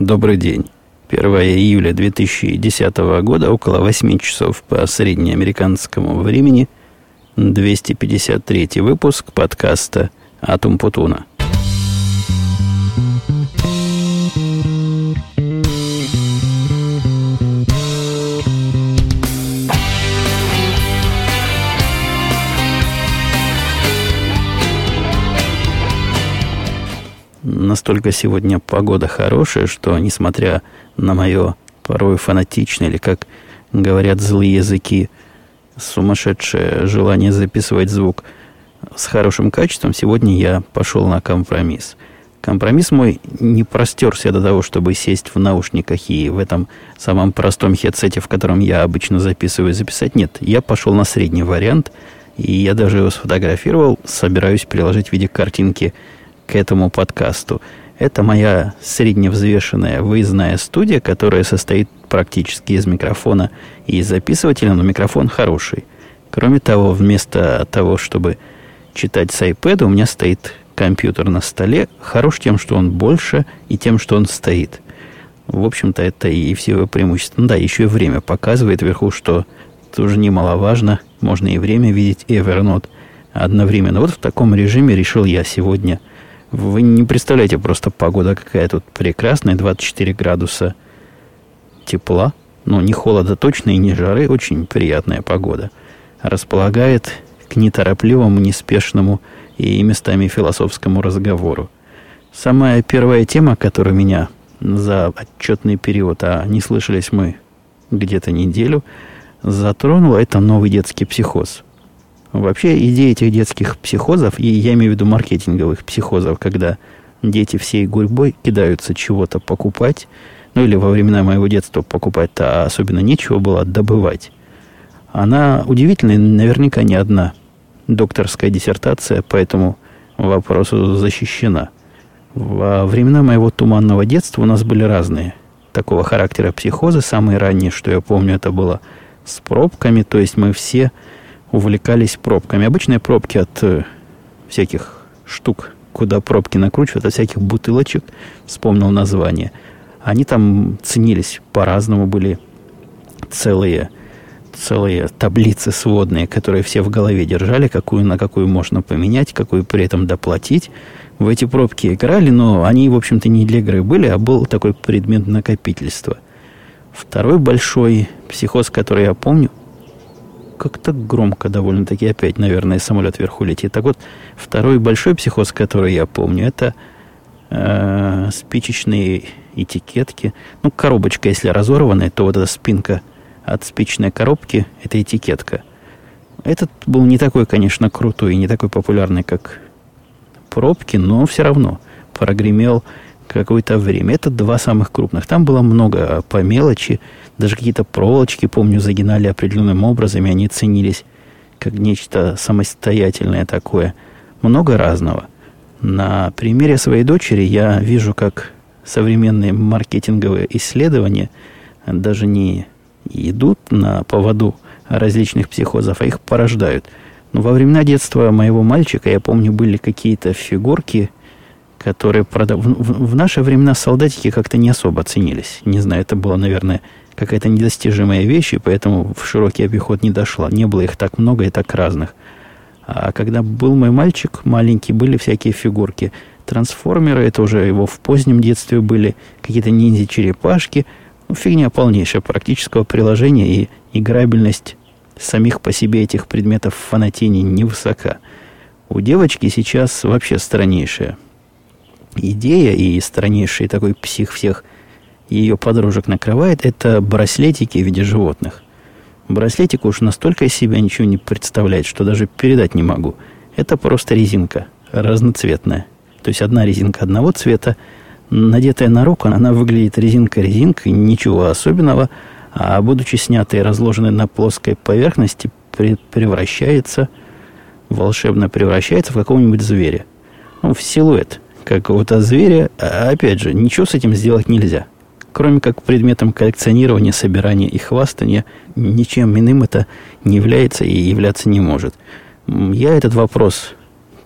Добрый день. 1 июля 2010 года, около 8 часов по среднеамериканскому времени, 253 выпуск подкаста «Атум Путуна». Настолько сегодня погода хорошая, что, несмотря на мое порой фанатичное, или, как говорят злые языки, сумасшедшее желание записывать звук с хорошим качеством, сегодня я пошел на компромисс. Компромисс мой не простерся до того, чтобы сесть в наушниках и в этом самом простом хедсете, в котором я обычно записываю, записать. Нет, я пошел на средний вариант, и я даже его сфотографировал, собираюсь приложить в виде картинки – к этому подкасту. Это моя средневзвешенная выездная студия, которая состоит практически из микрофона и записывателя, но микрофон хороший. Кроме того, вместо того, чтобы читать с iPad, у меня стоит компьютер на столе. Хорош тем, что он больше, и тем, что он стоит. В общем-то, это и все его преимущества. Ну да, еще и время показывает вверху, что тоже немаловажно. Можно и время видеть, и Evernote одновременно. Вот в таком режиме решил я сегодня вы не представляете просто погода какая тут прекрасная, 24 градуса тепла. Ну, не холода точно и не жары, очень приятная погода. Располагает к неторопливому, неспешному и местами философскому разговору. Самая первая тема, которая меня за отчетный период, а не слышались мы где-то неделю, затронула, это новый детский психоз – Вообще идея этих детских психозов, и я имею в виду маркетинговых психозов, когда дети всей гурьбой кидаются чего-то покупать, ну или во времена моего детства покупать-то особенно нечего было добывать. Она удивительная, наверняка не одна докторская диссертация по этому вопросу защищена. Во времена моего туманного детства у нас были разные такого характера психозы. Самые ранние, что я помню, это было с пробками, то есть мы все увлекались пробками. Обычные пробки от э, всяких штук, куда пробки накручивают, от всяких бутылочек, вспомнил название. Они там ценились по-разному, были целые, целые таблицы сводные, которые все в голове держали, какую на какую можно поменять, какую при этом доплатить. В эти пробки играли, но они, в общем-то, не для игры были, а был такой предмет накопительства. Второй большой психоз, который я помню, как-то громко довольно-таки опять, наверное, самолет вверху летит. Так вот, второй большой психоз, который я помню, это э, спичечные этикетки. Ну, коробочка, если разорванная, то вот эта спинка от спичной коробки – это этикетка. Этот был не такой, конечно, крутой и не такой популярный, как пробки, но все равно прогремел какое-то время. Это два самых крупных. Там было много по мелочи. Даже какие-то проволочки, помню, загинали определенным образом, и они ценились как нечто самостоятельное такое. Много разного. На примере своей дочери я вижу, как современные маркетинговые исследования даже не идут на поводу различных психозов, а их порождают. Но во времена детства моего мальчика, я помню, были какие-то фигурки – которые продав... в, в наши времена солдатики как-то не особо ценились. Не знаю, это было, наверное, какая-то недостижимая вещь, и поэтому в широкий обиход не дошла. Не было их так много и так разных. А когда был мой мальчик маленький, были всякие фигурки. Трансформеры, это уже его в позднем детстве были, какие-то ниндзя-черепашки. Ну, фигня полнейшая практического приложения, и играбельность самих по себе этих предметов в фанатине невысока. У девочки сейчас вообще страннейшая идея и страннейший такой псих всех ее подружек накрывает, это браслетики в виде животных. Браслетик уж настолько из себя ничего не представляет, что даже передать не могу. Это просто резинка, разноцветная. То есть одна резинка одного цвета, надетая на руку, она выглядит резинка-резинкой, ничего особенного, а будучи снятой и разложенной на плоской поверхности, превращается, волшебно превращается в какого-нибудь зверя. Ну, в силуэт какого-то зверя, а опять же, ничего с этим сделать нельзя. Кроме как предметом коллекционирования, собирания и хвастания, ничем иным это не является и являться не может. Я этот вопрос,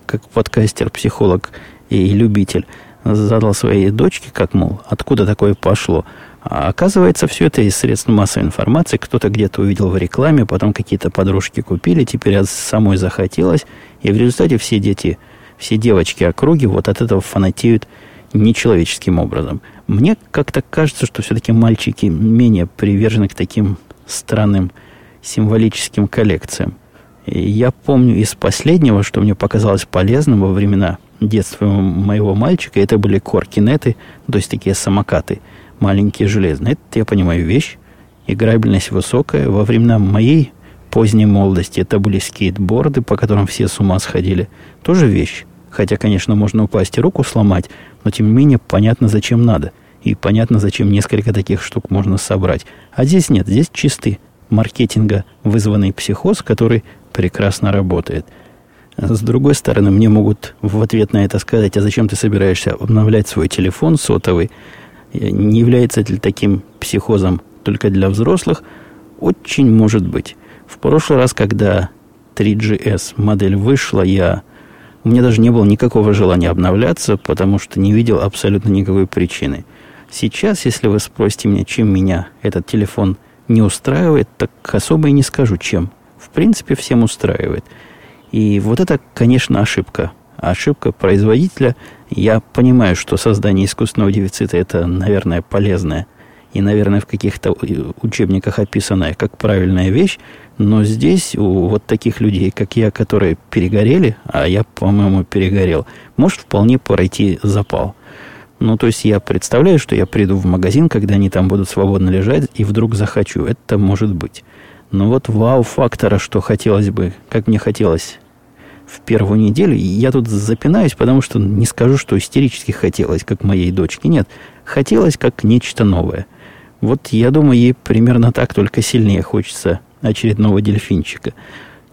как подкастер, психолог и любитель, задал своей дочке, как, мол, откуда такое пошло. А оказывается, все это из средств массовой информации. Кто-то где-то увидел в рекламе, потом какие-то подружки купили, теперь самой захотелось. И в результате все дети, все девочки округи вот от этого фанатеют нечеловеческим образом. Мне как-то кажется, что все-таки мальчики менее привержены к таким странным символическим коллекциям. И я помню из последнего, что мне показалось полезным во времена детства моего мальчика, это были коркинеты, то есть такие самокаты, маленькие железные. Это, я понимаю, вещь, играбельность высокая. Во времена моей поздней молодости это были скейтборды, по которым все с ума сходили. Тоже вещь. Хотя, конечно, можно упасть и руку сломать, но тем не менее понятно, зачем надо. И понятно, зачем несколько таких штук можно собрать. А здесь нет, здесь чистый маркетинга вызванный психоз, который прекрасно работает – с другой стороны, мне могут в ответ на это сказать, а зачем ты собираешься обновлять свой телефон сотовый? Не является ли таким психозом только для взрослых? Очень может быть. В прошлый раз, когда 3GS модель вышла, я... У меня даже не было никакого желания обновляться, потому что не видел абсолютно никакой причины. Сейчас, если вы спросите меня, чем меня этот телефон не устраивает, так особо и не скажу, чем. В принципе, всем устраивает – и вот это, конечно, ошибка. Ошибка производителя. Я понимаю, что создание искусственного дефицита это, наверное, полезное и, наверное, в каких-то учебниках описанная как правильная вещь, но здесь у вот таких людей, как я, которые перегорели, а я, по-моему, перегорел, может вполне пройти запал. Ну, то есть я представляю, что я приду в магазин, когда они там будут свободно лежать, и вдруг захочу. Это может быть. Но вот вау-фактора, что хотелось бы, как мне хотелось в первую неделю. я тут запинаюсь, потому что не скажу, что истерически хотелось, как моей дочке. Нет, хотелось как нечто новое. Вот я думаю, ей примерно так, только сильнее хочется очередного дельфинчика.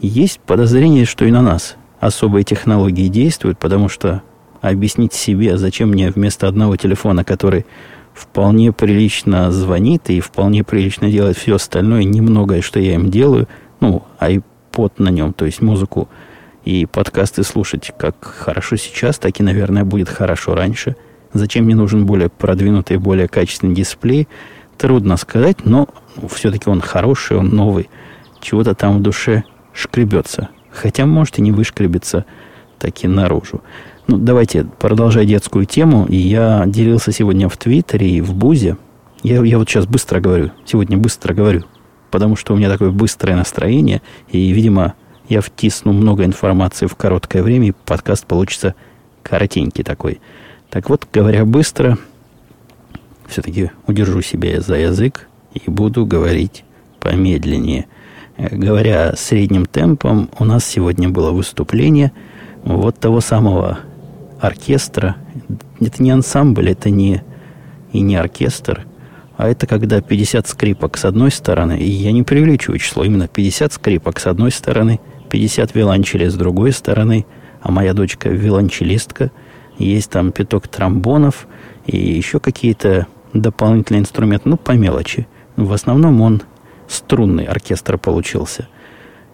Есть подозрение, что и на нас особые технологии действуют, потому что объяснить себе, зачем мне вместо одного телефона, который вполне прилично звонит и вполне прилично делает все остальное, немногое, что я им делаю, ну, iPod на нем, то есть музыку и подкасты слушать как хорошо сейчас, так и, наверное, будет хорошо раньше. Зачем мне нужен более продвинутый, более качественный дисплей, трудно сказать, но все-таки он хороший, он новый. Чего-то там в душе шкребется. Хотя, может, и не вышкребется таки наружу. Ну, давайте продолжать детскую тему. Я делился сегодня в Твиттере и в Бузе. Я, я вот сейчас быстро говорю. Сегодня быстро говорю. Потому что у меня такое быстрое настроение. И, видимо, я втисну много информации в короткое время, и подкаст получится коротенький такой. Так вот, говоря быстро, все-таки удержу себя за язык и буду говорить помедленнее. Э, говоря средним темпом, у нас сегодня было выступление вот того самого оркестра. Это не ансамбль, это не и не оркестр, а это когда 50 скрипок с одной стороны, и я не преувеличиваю число, именно 50 скрипок с одной стороны – 50 виолончелей с другой стороны, а моя дочка виолончелистка. Есть там пяток тромбонов и еще какие-то дополнительные инструменты, ну, по мелочи. В основном он струнный оркестр получился.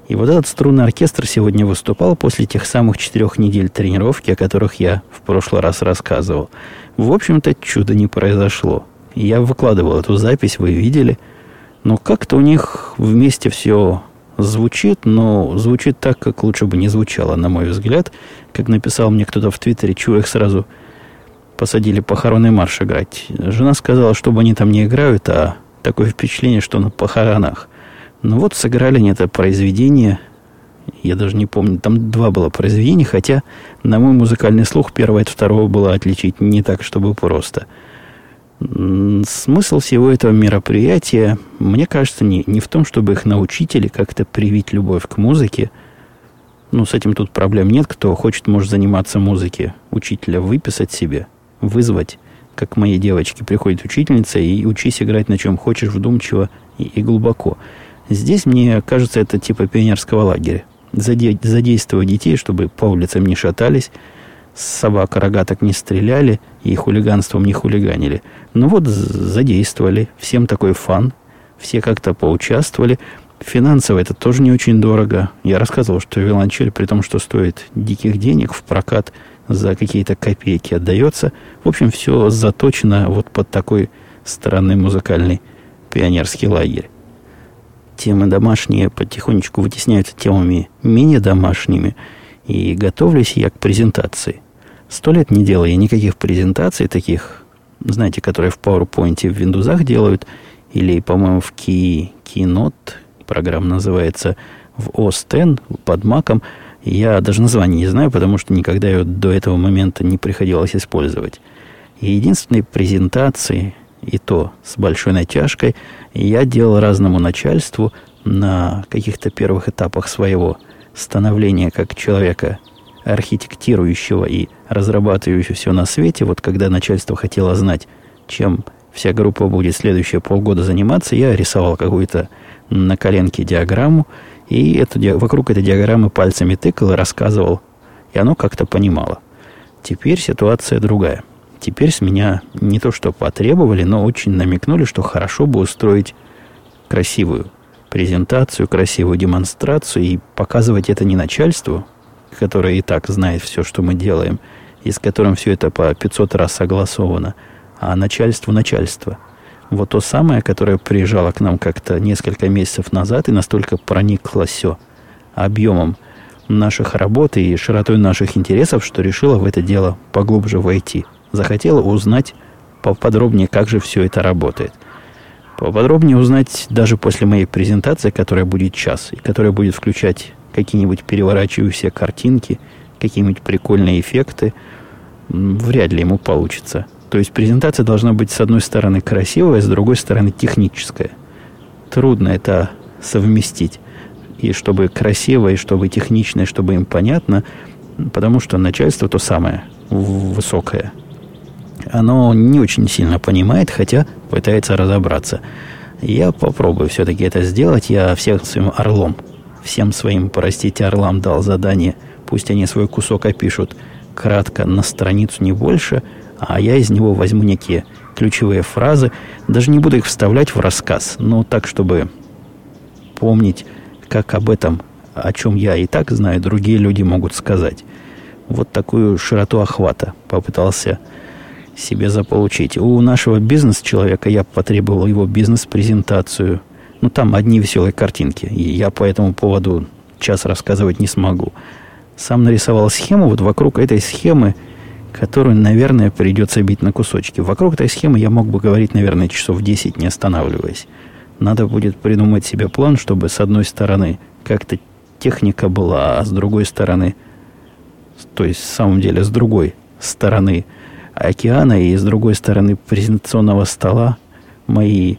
И вот этот струнный оркестр сегодня выступал после тех самых четырех недель тренировки, о которых я в прошлый раз рассказывал. В общем-то, чудо не произошло. Я выкладывал эту запись, вы видели. Но как-то у них вместе все звучит, но звучит так, как лучше бы не звучало, на мой взгляд. Как написал мне кто-то в Твиттере, чего их сразу посадили похоронный марш играть. Жена сказала, чтобы они там не играют, а такое впечатление, что на похоронах. Ну вот сыграли они это произведение. Я даже не помню, там два было произведения, хотя на мой музыкальный слух первое от второго было отличить не так, чтобы просто – Смысл всего этого мероприятия, мне кажется, не, не в том, чтобы их научить или как-то привить любовь к музыке. Ну, с этим тут проблем нет. Кто хочет, может заниматься музыке. Учителя выписать себе, вызвать, как моей девочке приходит учительница, и учись играть на чем хочешь, вдумчиво и, и глубоко. Здесь, мне кажется, это типа пионерского лагеря. Заде, задействовать детей, чтобы по улицам не шатались, собак рогаток не стреляли и хулиганством не хулиганили. Ну вот задействовали. Всем такой фан. Все как-то поучаствовали. Финансово это тоже не очень дорого. Я рассказывал, что виолончель, при том, что стоит диких денег в прокат, за какие-то копейки отдается. В общем, все заточено вот под такой странный музыкальный пионерский лагерь. Темы домашние потихонечку вытесняются темами менее домашними, и готовлюсь я к презентации. Сто лет не делаю я никаких презентаций таких, знаете, которые в PowerPoint в Windows делают, или, по-моему, в Key, Keynote, программа называется, в OS X под маком. Я даже название не знаю, потому что никогда ее до этого момента не приходилось использовать. И единственные презентации, и то с большой натяжкой, я делал разному начальству на каких-то первых этапах своего становления как человека, архитектирующего и разрабатывающего все на свете. Вот когда начальство хотело знать, чем вся группа будет следующие полгода заниматься, я рисовал какую-то на коленке диаграмму, и эту, вокруг этой диаграммы пальцами тыкал и рассказывал, и оно как-то понимало. Теперь ситуация другая. Теперь с меня не то что потребовали, но очень намекнули, что хорошо бы устроить красивую презентацию, красивую демонстрацию и показывать это не начальству, которое и так знает все, что мы делаем, и с которым все это по 500 раз согласовано, а начальству начальства. Вот то самое, которое приезжало к нам как-то несколько месяцев назад и настолько проникло все объемом наших работ и широтой наших интересов, что решила в это дело поглубже войти. Захотела узнать поподробнее, как же все это работает. Поподробнее узнать даже после моей презентации, которая будет час, и которая будет включать какие-нибудь переворачивающиеся картинки, какие-нибудь прикольные эффекты, вряд ли ему получится. То есть презентация должна быть с одной стороны красивая, с другой стороны техническая. Трудно это совместить. И чтобы красиво, и чтобы технично, и чтобы им понятно, потому что начальство то самое, высокое. Оно не очень сильно понимает, хотя пытается разобраться. Я попробую все-таки это сделать. Я всем своим орлом, всем своим, простите, орлам дал задание. Пусть они свой кусок опишут кратко на страницу, не больше – а я из него возьму некие ключевые фразы, даже не буду их вставлять в рассказ, но так, чтобы помнить, как об этом, о чем я и так знаю, другие люди могут сказать. Вот такую широту охвата попытался себе заполучить. У нашего бизнес-человека я потребовал его бизнес-презентацию. Ну, там одни веселые картинки. И я по этому поводу час рассказывать не смогу. Сам нарисовал схему. Вот вокруг этой схемы – которую, наверное, придется бить на кусочки. Вокруг этой схемы я мог бы говорить, наверное, часов 10, не останавливаясь. Надо будет придумать себе план, чтобы с одной стороны как-то техника была, а с другой стороны, то есть, в самом деле, с другой стороны океана и с другой стороны презентационного стола мои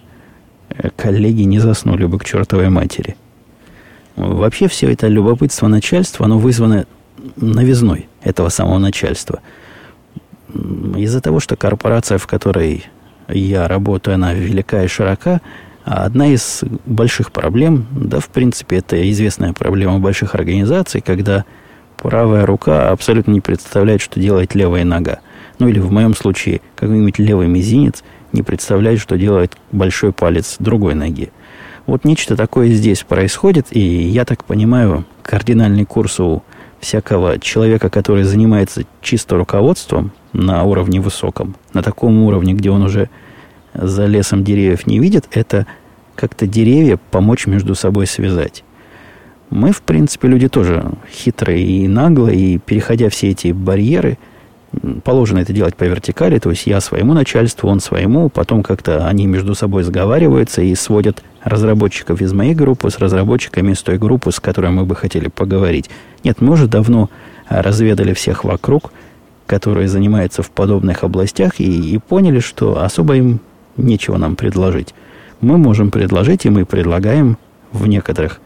э, коллеги не заснули бы к чертовой матери. Вообще все это любопытство начальства, оно вызвано новизной этого самого начальства – из-за того, что корпорация, в которой я работаю, она велика и широка, одна из больших проблем, да, в принципе, это известная проблема больших организаций, когда правая рука абсолютно не представляет, что делает левая нога. Ну или в моем случае какой-нибудь левый мизинец не представляет, что делает большой палец другой ноги. Вот нечто такое здесь происходит, и я так понимаю, кардинальный курс у всякого человека, который занимается чисто руководством на уровне высоком, на таком уровне, где он уже за лесом деревьев не видит, это как-то деревья помочь между собой связать. Мы, в принципе, люди тоже хитрые и наглые, и переходя все эти барьеры, положено это делать по вертикали, то есть я своему начальству, он своему, потом как-то они между собой сговариваются и сводят разработчиков из моей группы с разработчиками из той группы, с которой мы бы хотели поговорить. Нет, мы уже давно разведали всех вокруг, которые занимаются в подобных областях, и, и поняли, что особо им нечего нам предложить. Мы можем предложить, и мы предлагаем в некоторых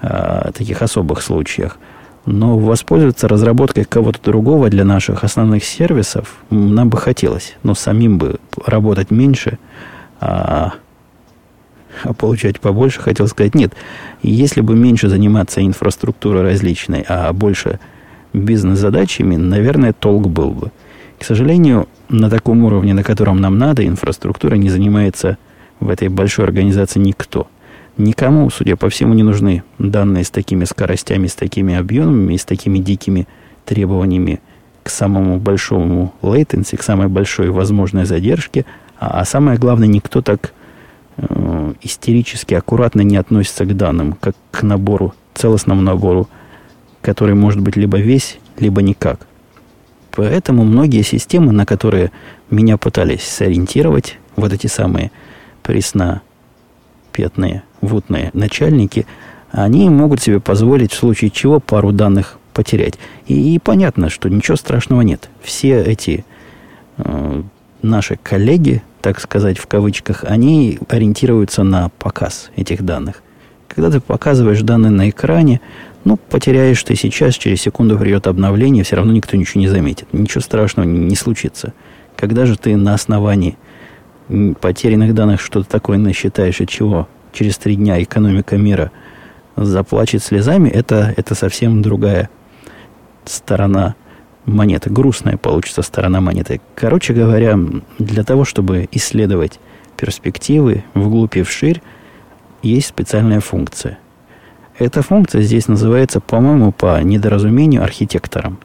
а, таких особых случаях. Но воспользоваться разработкой кого-то другого для наших основных сервисов нам бы хотелось. Но самим бы работать меньше, а а получать побольше, хотел сказать, нет, если бы меньше заниматься инфраструктурой различной, а больше бизнес-задачами, наверное, толк был бы. К сожалению, на таком уровне, на котором нам надо, инфраструктура не занимается в этой большой организации никто. Никому, судя по всему, не нужны данные с такими скоростями, с такими объемами и с такими дикими требованиями к самому большому latency, к самой большой возможной задержке, а, а самое главное, никто так э, истерически аккуратно не относится к данным, как к набору, целостному набору, который может быть либо весь, либо никак. Поэтому многие системы, на которые меня пытались сориентировать, вот эти самые преснопетные, вутные начальники, они могут себе позволить в случае чего пару данных потерять. И, и понятно, что ничего страшного нет. Все эти э, наши коллеги, так сказать, в кавычках, они ориентируются на показ этих данных. Когда ты показываешь данные на экране, ну, потеряешь ты сейчас, через секунду придет обновление, все равно никто ничего не заметит. Ничего страшного не, не случится. Когда же ты на основании потерянных данных что-то такое насчитаешь, от чего через три дня экономика мира заплачет слезами, это, это совсем другая сторона монеты. Грустная получится сторона монеты. Короче говоря, для того, чтобы исследовать перспективы вглубь и вширь, есть специальная функция. Эта функция здесь называется, по-моему, по недоразумению архитектором.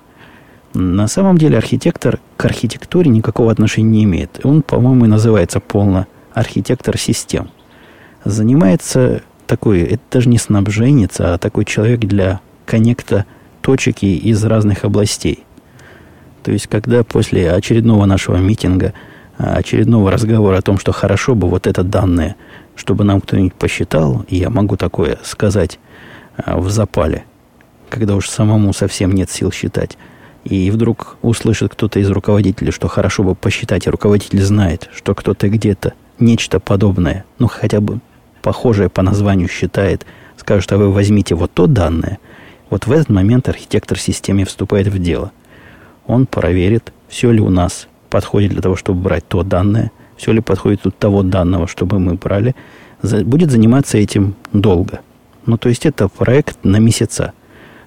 На самом деле архитектор к архитектуре никакого отношения не имеет. Он, по-моему, называется полно архитектор систем. Занимается такой, это даже не снабженец, а такой человек для коннекта точек из разных областей. То есть, когда после очередного нашего митинга, очередного разговора о том, что хорошо бы вот это данное, чтобы нам кто-нибудь посчитал, и я могу такое сказать а, в запале, когда уж самому совсем нет сил считать, и вдруг услышит кто-то из руководителей, что хорошо бы посчитать, и руководитель знает, что кто-то где-то нечто подобное, ну хотя бы похожее по названию считает, скажет, а вы возьмите вот то данное – вот в этот момент архитектор системы вступает в дело. Он проверит, все ли у нас подходит для того, чтобы брать то данное, все ли подходит от того данного, чтобы мы брали. Будет заниматься этим долго. Ну, то есть это проект на месяца.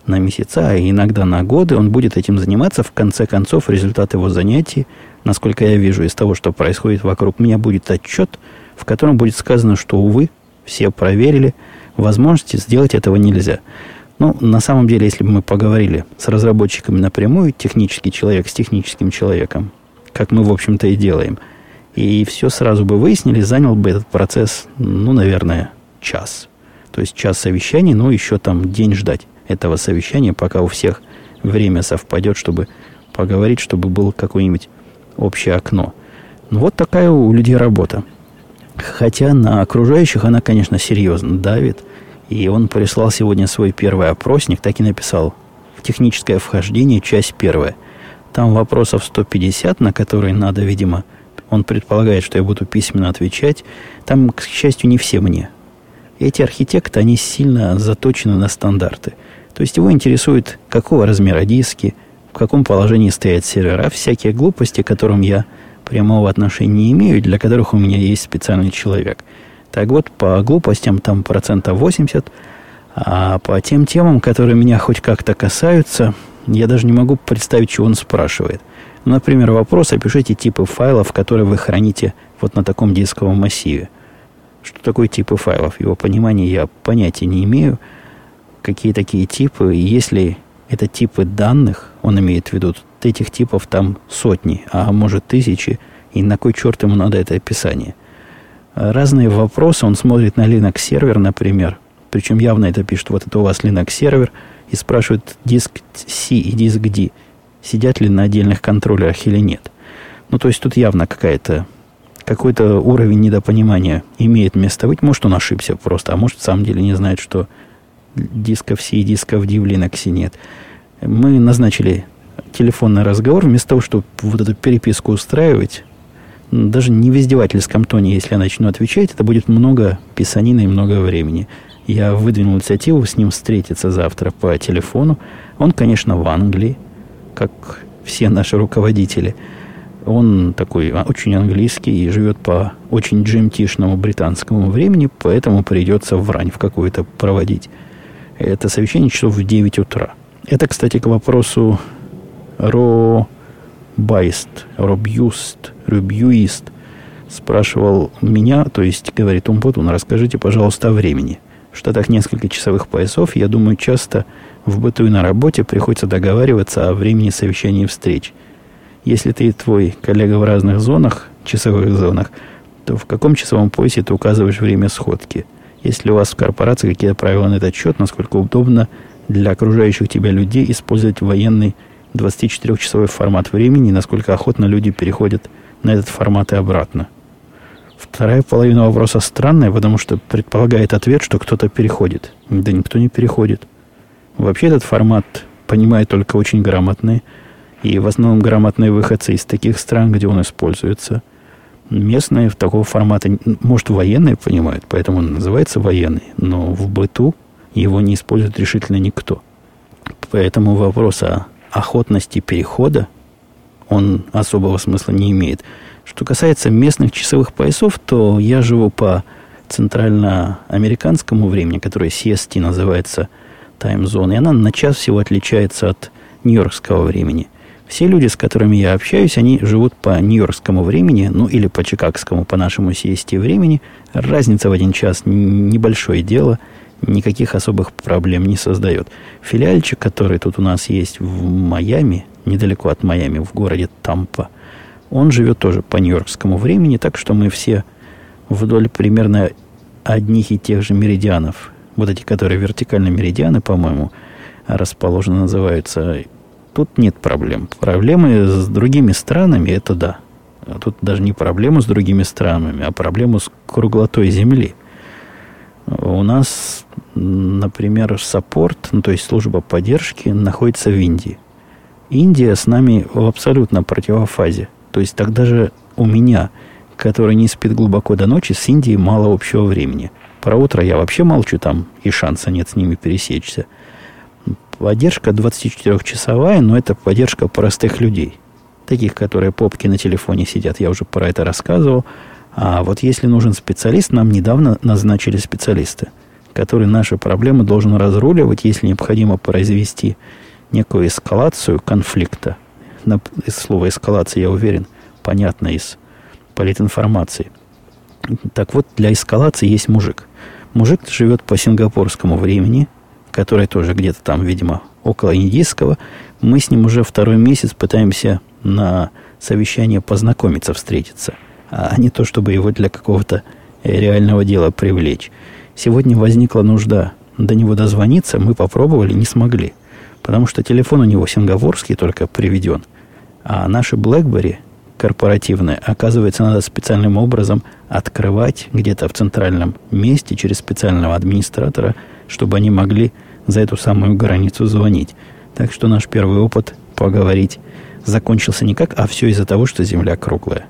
На месяца, а иногда на годы он будет этим заниматься. В конце концов, результат его занятий, насколько я вижу из того, что происходит вокруг меня, будет отчет, в котором будет сказано, что, увы, все проверили, возможности сделать этого нельзя. Ну, на самом деле, если бы мы поговорили с разработчиками напрямую, технический человек с техническим человеком, как мы, в общем-то, и делаем, и все сразу бы выяснили, занял бы этот процесс, ну, наверное, час. То есть час совещаний, ну, еще там день ждать этого совещания, пока у всех время совпадет, чтобы поговорить, чтобы было какое-нибудь общее окно. Ну, вот такая у людей работа. Хотя на окружающих она, конечно, серьезно давит – и он прислал сегодня свой первый опросник, так и написал техническое вхождение, часть первая. Там вопросов 150, на которые надо, видимо, он предполагает, что я буду письменно отвечать. Там, к счастью, не все мне. Эти архитекты, они сильно заточены на стандарты. То есть его интересует, какого размера диски, в каком положении стоят сервера, всякие глупости, к которым я прямого отношения не имею, для которых у меня есть специальный человек – так вот, по глупостям там процентов 80, а по тем темам, которые меня хоть как-то касаются, я даже не могу представить, чего он спрашивает. Например, вопрос, опишите типы файлов, которые вы храните вот на таком дисковом массиве. Что такое типы файлов? Его понимания я понятия не имею. Какие такие типы? Если это типы данных, он имеет в виду, этих типов там сотни, а может тысячи, и на кой черт ему надо это описание – разные вопросы. Он смотрит на Linux сервер, например. Причем явно это пишет, вот это у вас Linux сервер. И спрашивает диск C и диск D. Сидят ли на отдельных контроллерах или нет. Ну, то есть тут явно какая-то какой-то уровень недопонимания имеет место быть. Может, он ошибся просто, а может, в самом деле не знает, что дисков C и дисков D в Linux нет. Мы назначили телефонный разговор, вместо того, чтобы вот эту переписку устраивать, даже не в издевательском тоне, если я начну отвечать, это будет много писанины и много времени. Я выдвинул инициативу с ним встретиться завтра по телефону. Он, конечно, в Англии, как все наши руководители. Он такой очень английский и живет по очень джемтишному британскому времени, поэтому придется в рань в какую-то проводить. Это совещание часов в 9 утра. Это, кстати, к вопросу Ро Байст, Робюст, Рубьюист спрашивал меня, то есть говорит Умпутун, расскажите, пожалуйста, о времени. В Штатах несколько часовых поясов. Я думаю, часто в быту и на работе приходится договариваться о времени совещаний и встреч. Если ты и твой коллега в разных зонах, часовых зонах, то в каком часовом поясе ты указываешь время сходки? Если у вас в корпорации какие-то правила на этот счет, насколько удобно для окружающих тебя людей использовать военный 24-часовой формат времени, насколько охотно люди переходят на этот формат и обратно. Вторая половина вопроса странная, потому что предполагает ответ, что кто-то переходит. Да никто не переходит. Вообще этот формат понимает только очень грамотные, и в основном грамотные выходцы из таких стран, где он используется. Местные в такого формата, может, военные понимают, поэтому он называется военный, но в быту его не использует решительно никто. Поэтому вопрос о охотности перехода, он особого смысла не имеет. Что касается местных часовых поясов, то я живу по центральноамериканскому времени, которое CST называется Zone, и она на час всего отличается от нью-йоркского времени. Все люди, с которыми я общаюсь, они живут по нью-йоркскому времени, ну или по чикагскому, по нашему CST времени. Разница в один час небольшое дело, никаких особых проблем не создает. Филиальчик, который тут у нас есть в Майами, недалеко от Майами, в городе Тампа, он живет тоже по нью-йоркскому времени, так что мы все вдоль примерно одних и тех же меридианов, вот эти, которые вертикальные меридианы, по-моему, расположены, называются, тут нет проблем. Проблемы с другими странами, это да. Тут даже не проблему с другими странами, а проблему с круглотой Земли. У нас, например, саппорт, ну, то есть служба поддержки, находится в Индии. Индия с нами в абсолютно противофазе. То есть тогда же у меня, который не спит глубоко до ночи, с Индией мало общего времени. Про утро я вообще молчу, там и шанса нет с ними пересечься. Поддержка 24-часовая, но это поддержка простых людей. Таких, которые попки на телефоне сидят, я уже про это рассказывал. А вот если нужен специалист, нам недавно назначили специалиста, который наши проблемы должен разруливать, если необходимо произвести некую эскалацию конфликта – на, из слова эскалация, я уверен, понятно из политинформации. Так вот, для эскалации есть мужик. Мужик живет по сингапурскому времени, которое тоже где-то там, видимо, около индийского. Мы с ним уже второй месяц пытаемся на совещание познакомиться, встретиться, а не то, чтобы его для какого-то реального дела привлечь. Сегодня возникла нужда до него дозвониться, мы попробовали, не смогли. Потому что телефон у него сингапурский только приведен – а наши BlackBerry корпоративные, оказывается, надо специальным образом открывать где-то в центральном месте через специального администратора, чтобы они могли за эту самую границу звонить. Так что наш первый опыт поговорить закончился никак, а все из-за того, что Земля круглая.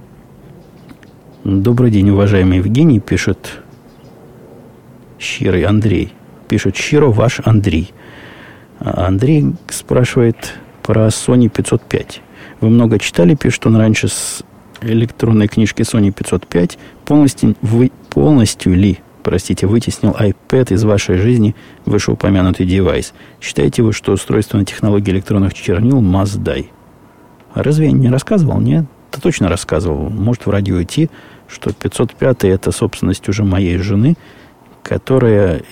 Добрый день, уважаемый Евгений, пишет Щирый Андрей. Пишет Щиро ваш Андрей. А Андрей спрашивает про Sony 505. Вы много читали, пишет он раньше с электронной книжки Sony 505. Полностью, вы, полностью ли, простите, вытеснил iPad из вашей жизни вышеупомянутый девайс? Считаете вы, что устройство на технологии электронных чернил must die? А разве я не рассказывал? Нет? Да точно рассказывал. Может, в радио идти, что 505 это собственность уже моей жены, которая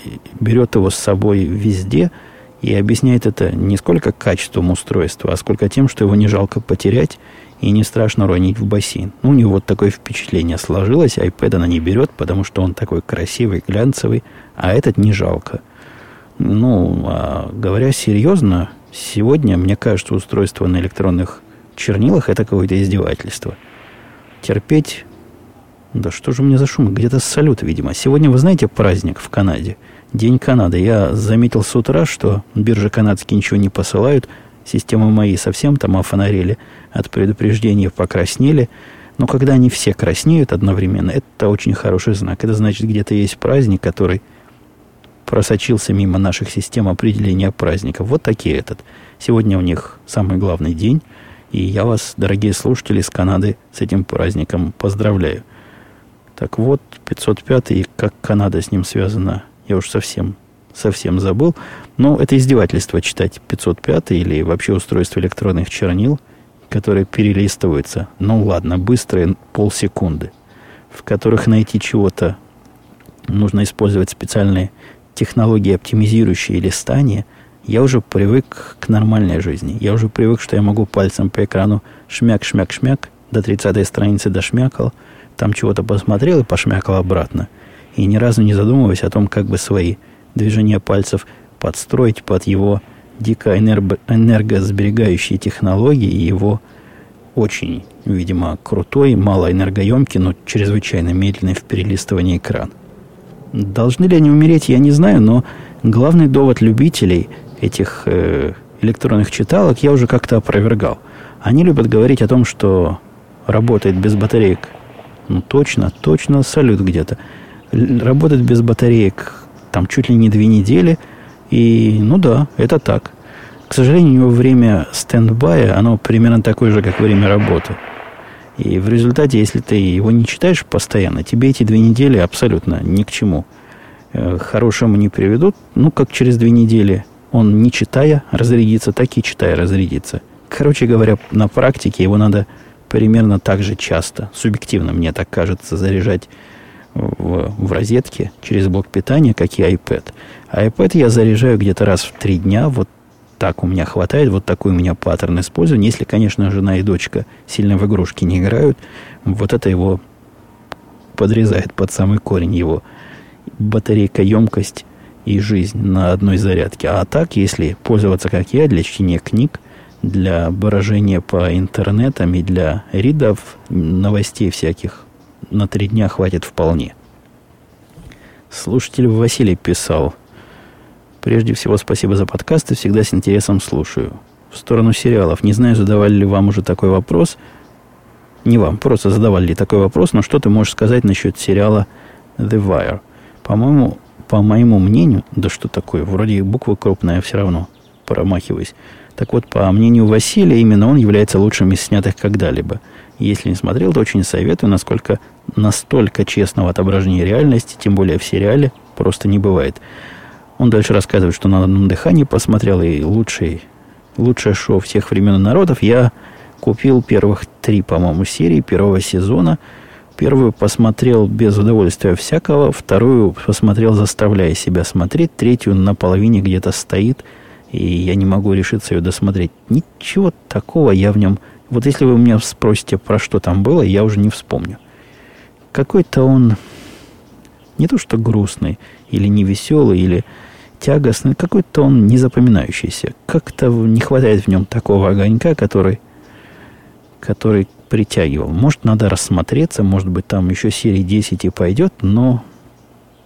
берет его с собой везде – и объясняет это не сколько качеством устройства, а сколько тем, что его не жалко потерять и не страшно ронить в бассейн. Ну, у него вот такое впечатление сложилось. iPad она не берет, потому что он такой красивый, глянцевый, а этот не жалко. Ну, а говоря серьезно, сегодня, мне кажется, устройство на электронных чернилах это какое-то издевательство. Терпеть... Да что же у меня за шум? Где-то салют, видимо. Сегодня, вы знаете, праздник в Канаде – День Канады. Я заметил с утра, что биржи канадские ничего не посылают. Системы мои совсем там офонарели. От предупреждения покраснели. Но когда они все краснеют одновременно, это очень хороший знак. Это значит, где-то есть праздник, который просочился мимо наших систем определения праздников. Вот такие этот. Сегодня у них самый главный день. И я вас, дорогие слушатели из Канады, с этим праздником поздравляю. Так вот, 505 и как Канада с ним связана, я уж совсем, совсем забыл. Но это издевательство читать 505 или вообще устройство электронных чернил, которые перелистываются. Ну ладно, быстрые полсекунды, в которых найти чего-то нужно использовать специальные технологии, оптимизирующие листание, я уже привык к нормальной жизни. Я уже привык, что я могу пальцем по экрану шмяк-шмяк-шмяк, до 30 страницы дошмякал, там чего-то посмотрел и пошмякал обратно. И ни разу не задумываясь о том, как бы свои движения пальцев подстроить под его дико энергосберегающие технологии и его очень, видимо, крутой, малоэнергоемкий, но чрезвычайно медленный в перелистывании экран. Должны ли они умереть, я не знаю, но главный довод любителей этих э, электронных читалок я уже как-то опровергал. Они любят говорить о том, что работает без батареек. Ну, точно, точно, салют где-то. Работает без батареек там чуть ли не две недели. И, ну да, это так. К сожалению, время стендбая, оно примерно такое же, как время работы. И в результате, если ты его не читаешь постоянно, тебе эти две недели абсолютно ни к чему э, хорошему не приведут. Ну, как через две недели он, не читая, разрядится, так и читая, разрядится. Короче говоря, на практике его надо примерно так же часто, субъективно, мне так кажется, заряжать в, в розетке через блок питания, как и iPad. А iPad я заряжаю где-то раз в три дня, вот так у меня хватает, вот такой у меня паттерн использования. Если, конечно, жена и дочка сильно в игрушки не играют, вот это его подрезает под самый корень его батарейка емкость и жизнь на одной зарядке. А так, если пользоваться, как я, для чтения книг, для брожения по интернетам и для ридов новостей всяких на три дня хватит вполне. Слушатель Василий писал. Прежде всего, спасибо за подкасты, всегда с интересом слушаю. В сторону сериалов. Не знаю, задавали ли вам уже такой вопрос. Не вам, просто задавали ли такой вопрос, но что ты можешь сказать насчет сериала The Wire? По-моему, по моему мнению, да что такое, вроде буква крупная, все равно промахиваюсь. Так вот, по мнению Василия, именно он является лучшим из снятых когда-либо. Если не смотрел, то очень советую, насколько настолько честного отображения реальности, тем более в сериале, просто не бывает. Он дальше рассказывает, что на одном дыхании посмотрел и лучший, лучшее шоу всех времен и народов. Я купил первых три, по-моему, серии первого сезона. Первую посмотрел без удовольствия всякого, вторую посмотрел, заставляя себя смотреть, третью на половине где-то стоит – и я не могу решиться ее досмотреть. Ничего такого я в нем... Вот если вы меня спросите, про что там было, я уже не вспомню. Какой-то он не то что грустный, или невеселый, или тягостный, какой-то он незапоминающийся. Как-то не хватает в нем такого огонька, который, который притягивал. Может, надо рассмотреться, может быть, там еще серии 10 и пойдет, но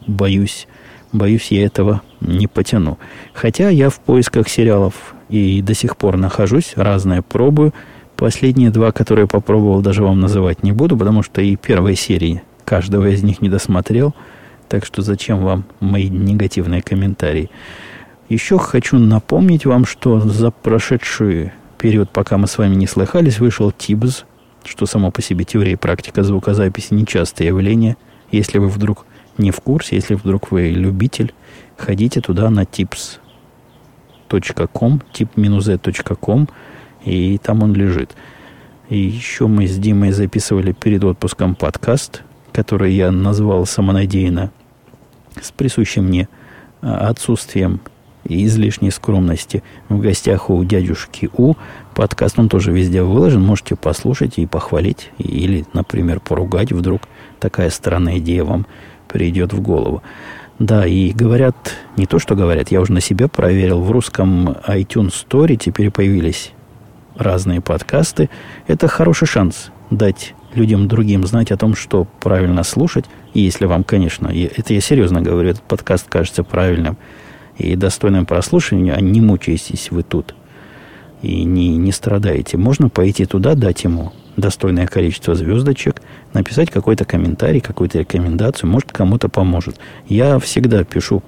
боюсь, боюсь, я этого не потяну. Хотя я в поисках сериалов и до сих пор нахожусь, разное пробую. Последние два, которые попробовал, даже вам называть не буду, потому что и первой серии каждого из них не досмотрел. Так что зачем вам мои негативные комментарии? Еще хочу напомнить вам, что за прошедший период, пока мы с вами не слыхались, вышел ТИБЗ, что само по себе теория и практика звукозаписи нечастое явление. Если вы вдруг не в курсе, если вдруг вы любитель, ходите туда на tips.com, tip-z.com, и там он лежит. И еще мы с Димой записывали перед отпуском подкаст, который я назвал самонадеянно с присущим мне а, отсутствием и излишней скромности в гостях у дядюшки У. Подкаст он тоже везде выложен. Можете послушать и похвалить. Или, например, поругать вдруг. Такая странная идея вам придет в голову. Да, и говорят, не то, что говорят, я уже на себе проверил, в русском iTunes Store теперь появились разные подкасты. Это хороший шанс дать людям другим знать о том, что правильно слушать. И если вам, конечно, это я серьезно говорю, этот подкаст кажется правильным и достойным прослушивания, а не мучаетесь вы тут и не, не страдаете. Можно пойти туда, дать ему достойное количество звездочек, написать какой-то комментарий, какую-то рекомендацию, может, кому-то поможет. Я всегда пишу,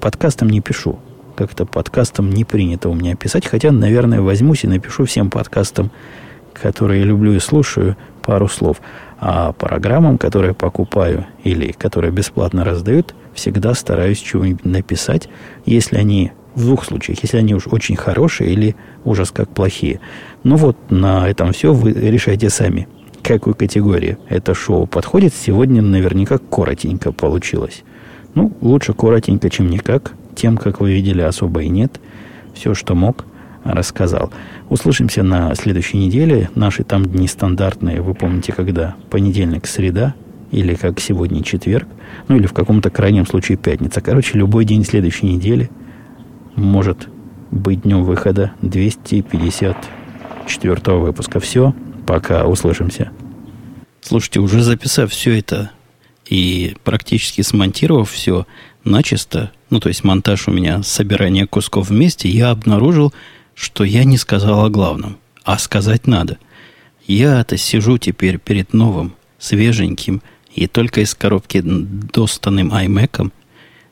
подкастом не пишу. Как-то подкастом не принято у меня писать, хотя, наверное, возьмусь и напишу всем подкастам, которые люблю и слушаю, пару слов. А программам, которые покупаю или которые бесплатно раздают, всегда стараюсь чего-нибудь написать, если они в двух случаях, если они уж очень хорошие или ужас как плохие. Ну вот, на этом все. Вы решайте сами, какой категории это шоу подходит. Сегодня наверняка коротенько получилось. Ну, лучше коротенько, чем никак. Тем, как вы видели, особо и нет. Все, что мог, рассказал. Услышимся на следующей неделе. Наши там дни стандартные. Вы помните, когда? Понедельник, среда. Или как сегодня четверг. Ну, или в каком-то крайнем случае пятница. Короче, любой день следующей недели может быть днем выхода 254 выпуска. Все. Пока. Услышимся. Слушайте, уже записав все это и практически смонтировав все начисто, ну, то есть монтаж у меня, собирание кусков вместе, я обнаружил, что я не сказал о главном. А сказать надо. Я-то сижу теперь перед новым, свеженьким и только из коробки достанным iMac.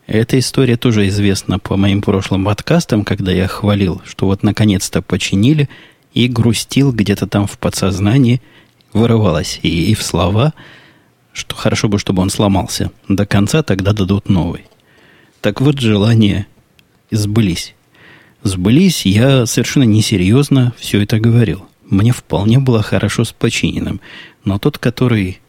Эта история тоже известна по моим прошлым подкастам, когда я хвалил, что вот наконец-то починили, и грустил где-то там в подсознании, вырывалось и, и в слова – что хорошо бы, чтобы он сломался до конца, тогда дадут новый. Так вот, желания сбылись. Сбылись, я совершенно несерьезно все это говорил. Мне вполне было хорошо с починенным. Но тот, который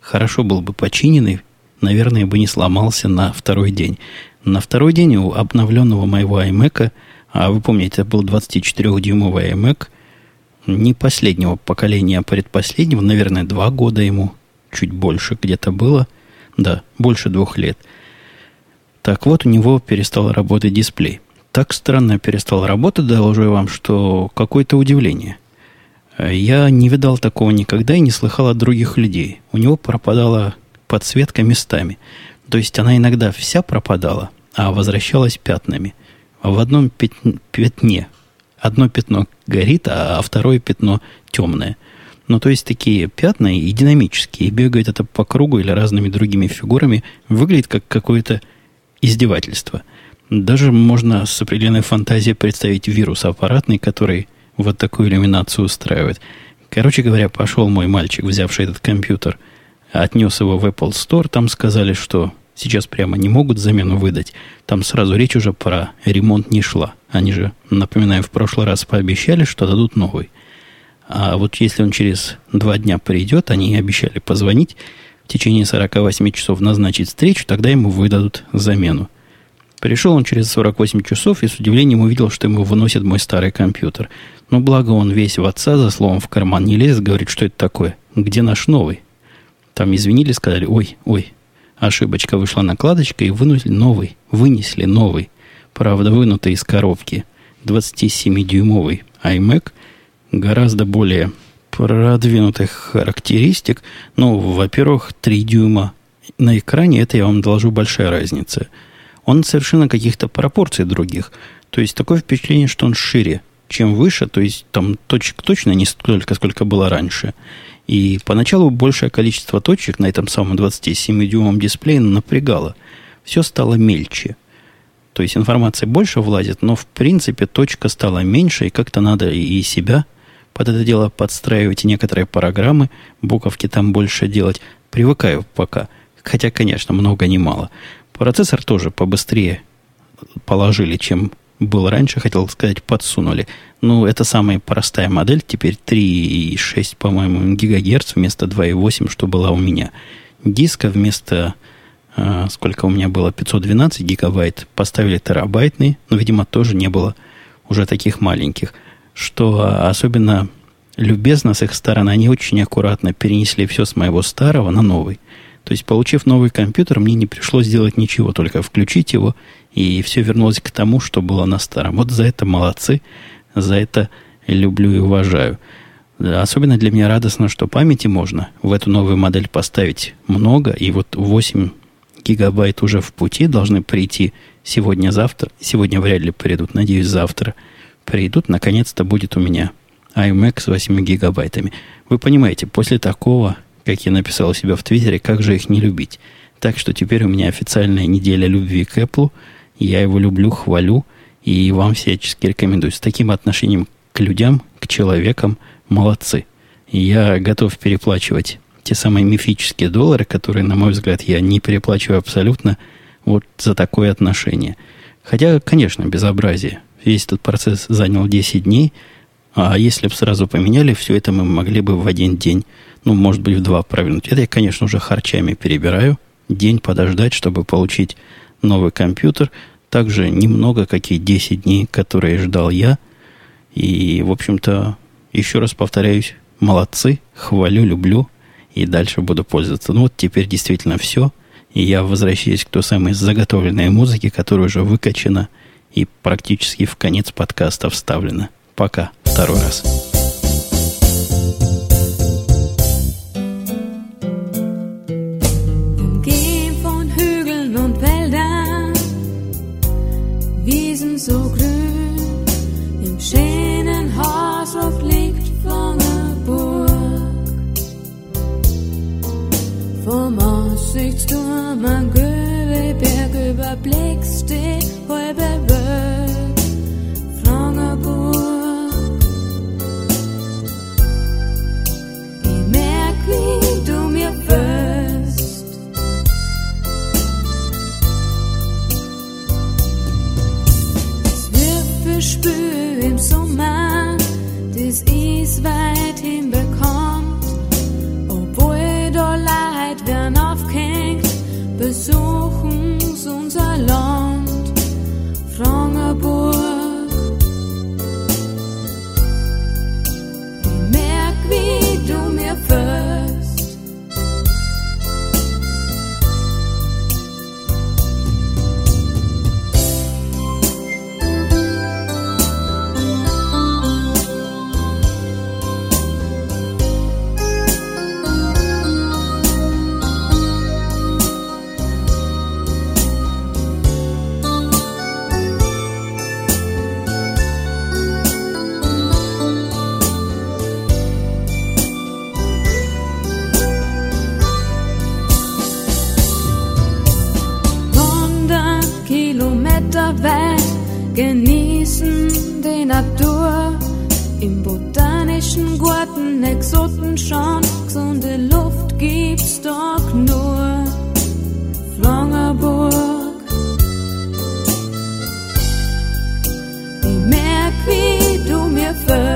хорошо был бы починенный, наверное, бы не сломался на второй день. На второй день у обновленного моего iMac, а вы помните, это был 24-дюймовый iMac, не последнего поколения, а предпоследнего, наверное, два года ему, чуть больше где-то было. Да, больше двух лет. Так вот, у него перестал работать дисплей. Так странно перестал работать, доложу я вам, что какое-то удивление. Я не видал такого никогда и не слыхал от других людей. У него пропадала подсветка местами. То есть она иногда вся пропадала, а возвращалась пятнами. В одном пятне. Одно пятно горит, а второе пятно темное – ну, то есть такие пятна и динамические, и бегает это по кругу или разными другими фигурами, выглядит как какое-то издевательство. Даже можно с определенной фантазией представить вирус аппаратный, который вот такую иллюминацию устраивает. Короче говоря, пошел мой мальчик, взявший этот компьютер, отнес его в Apple Store, там сказали, что сейчас прямо не могут замену выдать. Там сразу речь уже про ремонт не шла. Они же, напоминаю, в прошлый раз пообещали, что дадут новый. А вот если он через два дня придет, они обещали позвонить, в течение 48 часов назначить встречу, тогда ему выдадут замену. Пришел он через 48 часов и с удивлением увидел, что ему выносит мой старый компьютер. Но благо он весь в отца за словом в карман не лез, говорит, что это такое, где наш новый. Там извинили, сказали, ой, ой, ошибочка вышла накладочка и вынули новый, вынесли новый. Правда, вынутый из коробки. 27-дюймовый iMac гораздо более продвинутых характеристик. Ну, во-первых, 3 дюйма на экране, это я вам доложу большая разница. Он совершенно каких-то пропорций других. То есть такое впечатление, что он шире, чем выше, то есть там точек точно не столько, сколько было раньше. И поначалу большее количество точек на этом самом 27-дюймовом дисплее напрягало. Все стало мельче. То есть информация больше влазит, но в принципе точка стала меньше, и как-то надо и себя под это дело подстраивать некоторые программы, буковки там больше делать. Привыкаю пока. Хотя, конечно, много не мало. Процессор тоже побыстрее положили, чем был раньше, хотел сказать, подсунули. Ну, это самая простая модель, теперь 3,6, по-моему, гигагерц вместо 2,8, что была у меня. Диска вместо, э, сколько у меня было, 512 гигабайт, поставили терабайтный, но, видимо, тоже не было уже таких маленьких – что особенно любезно с их стороны, они очень аккуратно перенесли все с моего старого на новый. То есть, получив новый компьютер, мне не пришлось делать ничего, только включить его, и все вернулось к тому, что было на старом. Вот за это молодцы, за это люблю и уважаю. Особенно для меня радостно, что памяти можно в эту новую модель поставить много, и вот 8 гигабайт уже в пути должны прийти сегодня-завтра. Сегодня вряд ли придут, надеюсь, завтра – придут, наконец-то будет у меня iMac с 8 гигабайтами. Вы понимаете, после такого, как я написал у себя в Твиттере, как же их не любить? Так что теперь у меня официальная неделя любви к Apple. Я его люблю, хвалю и вам всячески рекомендую. С таким отношением к людям, к человекам, молодцы. Я готов переплачивать те самые мифические доллары, которые, на мой взгляд, я не переплачиваю абсолютно вот за такое отношение. Хотя, конечно, безобразие. Весь этот процесс занял 10 дней, а если бы сразу поменяли, все это мы могли бы в один день, ну, может быть, в два провернуть. Это я, конечно, уже харчами перебираю, день подождать, чтобы получить новый компьютер. Также немного, как и 10 дней, которые ждал я. И, в общем-то, еще раз повторяюсь, молодцы, хвалю, люблю и дальше буду пользоваться. Ну вот теперь действительно все. И я возвращаюсь к той самой заготовленной музыке, которая уже выкачана и практически в конец подкаста вставлена. Пока. Второй раз. Vom Aussichtsturm an Göweberg überblickst Bye. the